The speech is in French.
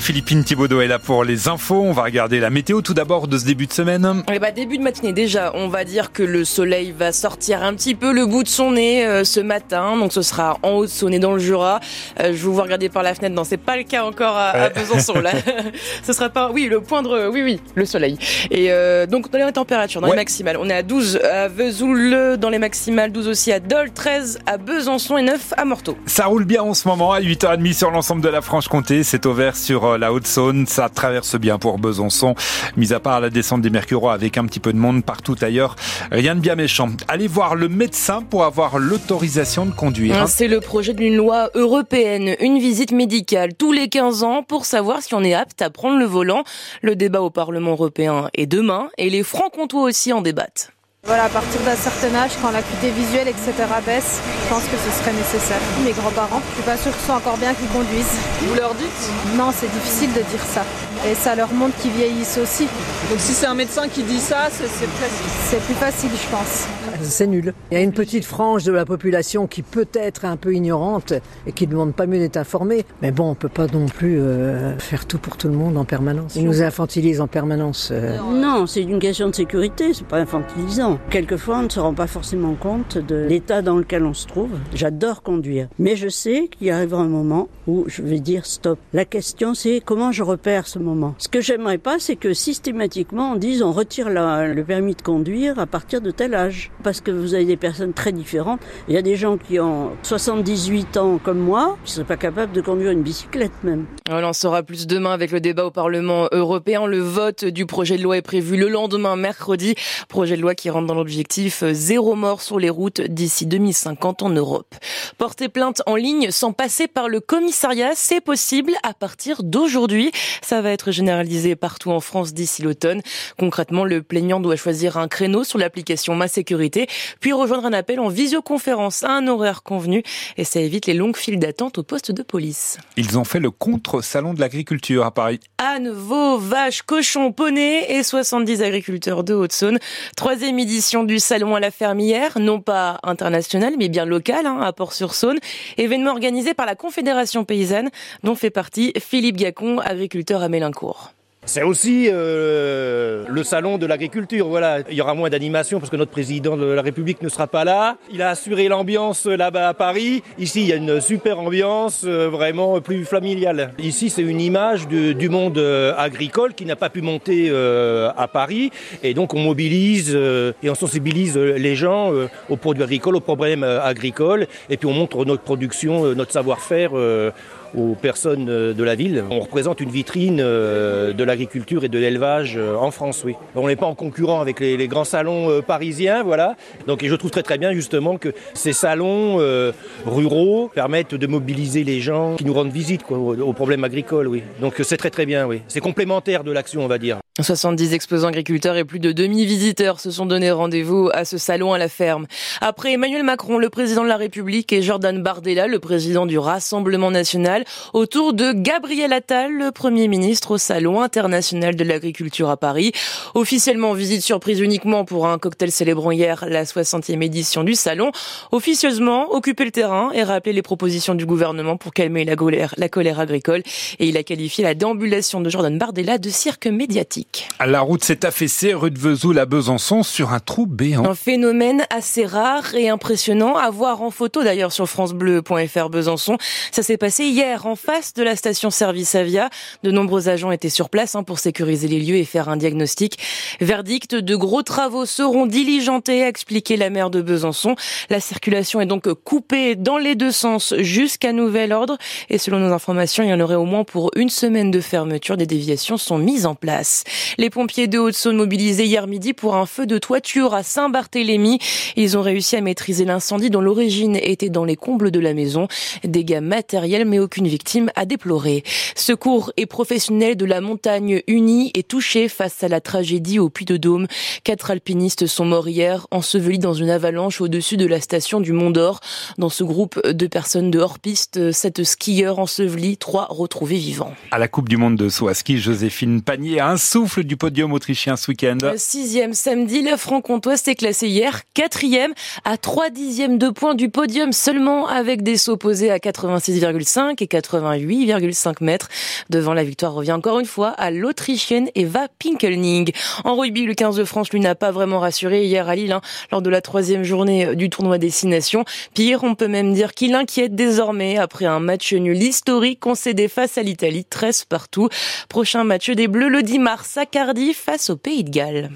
Philippine Thibaudot est là pour les infos. On va regarder la météo tout d'abord de ce début de semaine. Eh bah, début de matinée déjà, on va dire que le soleil va sortir un petit peu le bout de son nez euh, ce matin. Donc ce sera en haut de son nez dans le Jura. Euh, je vous vois regarder par la fenêtre. Non, c'est pas le cas encore à, à Besançon là. ce sera pas. Oui, le point de. Oui, oui, le soleil. Et euh, donc dans les températures, dans les maximales, on est à 12 à Vesoul dans les maximales, 12 aussi à Dole, 13 à Besançon et 9 à Morteau. Ça roule bien en ce moment à 8h30 sur l'ensemble de la Franche-Comté. C'est au vert sur euh, la Haute-Saône. Ça traverse bien pour Besançon. Mis à part la descente des Mercurois avec un petit peu de monde partout ailleurs. Rien de bien méchant. Allez voir le médecin pour avoir l'autorisation de conduire. Hein. C'est le projet d'une loi européenne. Une visite médicale tous les 15 ans pour savoir si on est apte à prendre le volant. Le débat au Parlement européen est demain et les francs-comtois aussi en débattent. Voilà, à partir d'un certain âge, quand l'acuité visuelle, etc. baisse, je pense que ce serait nécessaire. Mes grands-parents, je suis pas sûre qu'ils sont encore bien qu'ils conduisent. Vous leur dites? Non, c'est difficile de dire ça. Et ça leur montre qu'ils vieillissent aussi. Donc si c'est un médecin qui dit ça, c'est facile C'est plus facile, je pense. C'est nul. Il y a une petite frange de la population qui peut être un peu ignorante et qui ne demande pas mieux d'être informée. Mais bon, on peut pas non plus euh, faire tout pour tout le monde en permanence. Ils nous infantilisent en permanence. Euh. Non, c'est une question de sécurité, c'est pas infantilisant. Quelquefois, on ne se rend pas forcément compte de l'état dans lequel on se trouve. J'adore conduire. Mais je sais qu'il arrivera un moment où je vais dire stop. La question, c'est comment je repère ce moment? Ce que j'aimerais pas, c'est que systématiquement, on dise on retire le permis de conduire à partir de tel âge. Parce que vous avez des personnes très différentes. Il y a des gens qui ont 78 ans comme moi, qui ne seraient pas capables de conduire une bicyclette même. On en saura plus demain avec le débat au Parlement européen. Le vote du projet de loi est prévu le lendemain, mercredi. Projet de loi qui rend dans l'objectif euh, zéro mort sur les routes d'ici 2050 en Europe. Porter plainte en ligne sans passer par le commissariat, c'est possible à partir d'aujourd'hui. Ça va être généralisé partout en France d'ici l'automne. Concrètement, le plaignant doit choisir un créneau sur l'application Ma Sécurité, puis rejoindre un appel en visioconférence à un horaire convenu et ça évite les longues files d'attente au poste de police. Ils ont fait le contre-salon de l'agriculture à Paris. Ânes, veaux, vaches, cochons, poneys et 70 agriculteurs de Haute-Saône. Troisième édition du Salon à la Fermière, non pas international, mais bien local, hein, à Port-sur-Saône. Événement organisé par la Confédération paysanne, dont fait partie Philippe Gacon, agriculteur à Mélincourt. C'est aussi euh, le salon de l'agriculture. Voilà, il y aura moins d'animation parce que notre président de la République ne sera pas là. Il a assuré l'ambiance là-bas à Paris. Ici, il y a une super ambiance, euh, vraiment plus familiale. Ici, c'est une image du monde euh, agricole qui n'a pas pu monter à Paris, et donc on mobilise et on sensibilise les gens aux produits agricoles, aux problèmes agricoles, et puis on montre notre production, notre savoir-faire aux personnes de la ville. On représente une vitrine de l'agriculture et de l'élevage en France, oui. On n'est pas en concurrent avec les, grands salons parisiens, voilà. Donc et je trouve très très bien justement que ces salons euh, ruraux permettent de mobiliser les gens qui nous rendent visite quoi, aux, aux problèmes agricoles, oui. Donc c'est très très bien, oui. C'est complémentaire de l'action, on va dire. 70 exposants agriculteurs et plus de 2000 visiteurs se sont donné rendez-vous à ce salon à la ferme. Après Emmanuel Macron, le président de la République, et Jordan Bardella, le président du Rassemblement national, autour de Gabriel Attal, le premier ministre au salon international de l'agriculture à Paris. Officiellement visite surprise uniquement pour un cocktail célébrant hier la 60e édition du salon. Officieusement, occuper le terrain et rappeler les propositions du gouvernement pour calmer la colère, la colère agricole. Et il a qualifié la déambulation de Jordan Bardella de cirque médiatique. La route s'est affaissée rue de Vesoul à Besançon sur un trou béant. Un phénomène assez rare et impressionnant à voir en photo d'ailleurs sur francebleu.fr Besançon. Ça s'est passé hier en face de la station service Avia. De nombreux agents étaient sur place hein, pour sécuriser les lieux et faire un diagnostic. Verdict, de gros travaux seront diligentés, a expliqué la maire de Besançon. La circulation est donc coupée dans les deux sens jusqu'à nouvel ordre et selon nos informations, il y en aurait au moins pour une semaine de fermeture. Des déviations sont mises en place. Les pompiers de Haute-Saône mobilisés hier midi pour un feu de toiture à Saint-Barthélemy. Ils ont réussi à maîtriser l'incendie dont l'origine était dans les combles de la maison. Dégâts matériels mais aucune victime à déplorer. Secours et professionnels de la montagne unis et touchés face à la tragédie au Puy-de-Dôme. Quatre alpinistes sont morts hier, ensevelis dans une avalanche au-dessus de la station du Mont d'Or. Dans ce groupe de personnes de hors-piste, sept skieurs ensevelis, trois retrouvés vivants. À la Coupe du Monde de saut à ski, Joséphine Panier a un souffle du. Sixième samedi, la franc-comtoise s'est classée hier quatrième à trois dixièmes de points du podium seulement avec des sauts posés à 86,5 et 88,5 mètres. Devant la victoire revient encore une fois à l'Autrichienne Eva Pinkelning. En rugby, le 15 de France, lui, n'a pas vraiment rassuré hier à Lille hein, lors de la troisième journée du tournoi Destination. Pire, on peut même dire qu'il inquiète désormais après un match nul historique concédé face à l'Italie, 13 partout. Prochain match des Bleus le 10 mars Cardiff face au Pays de Galles.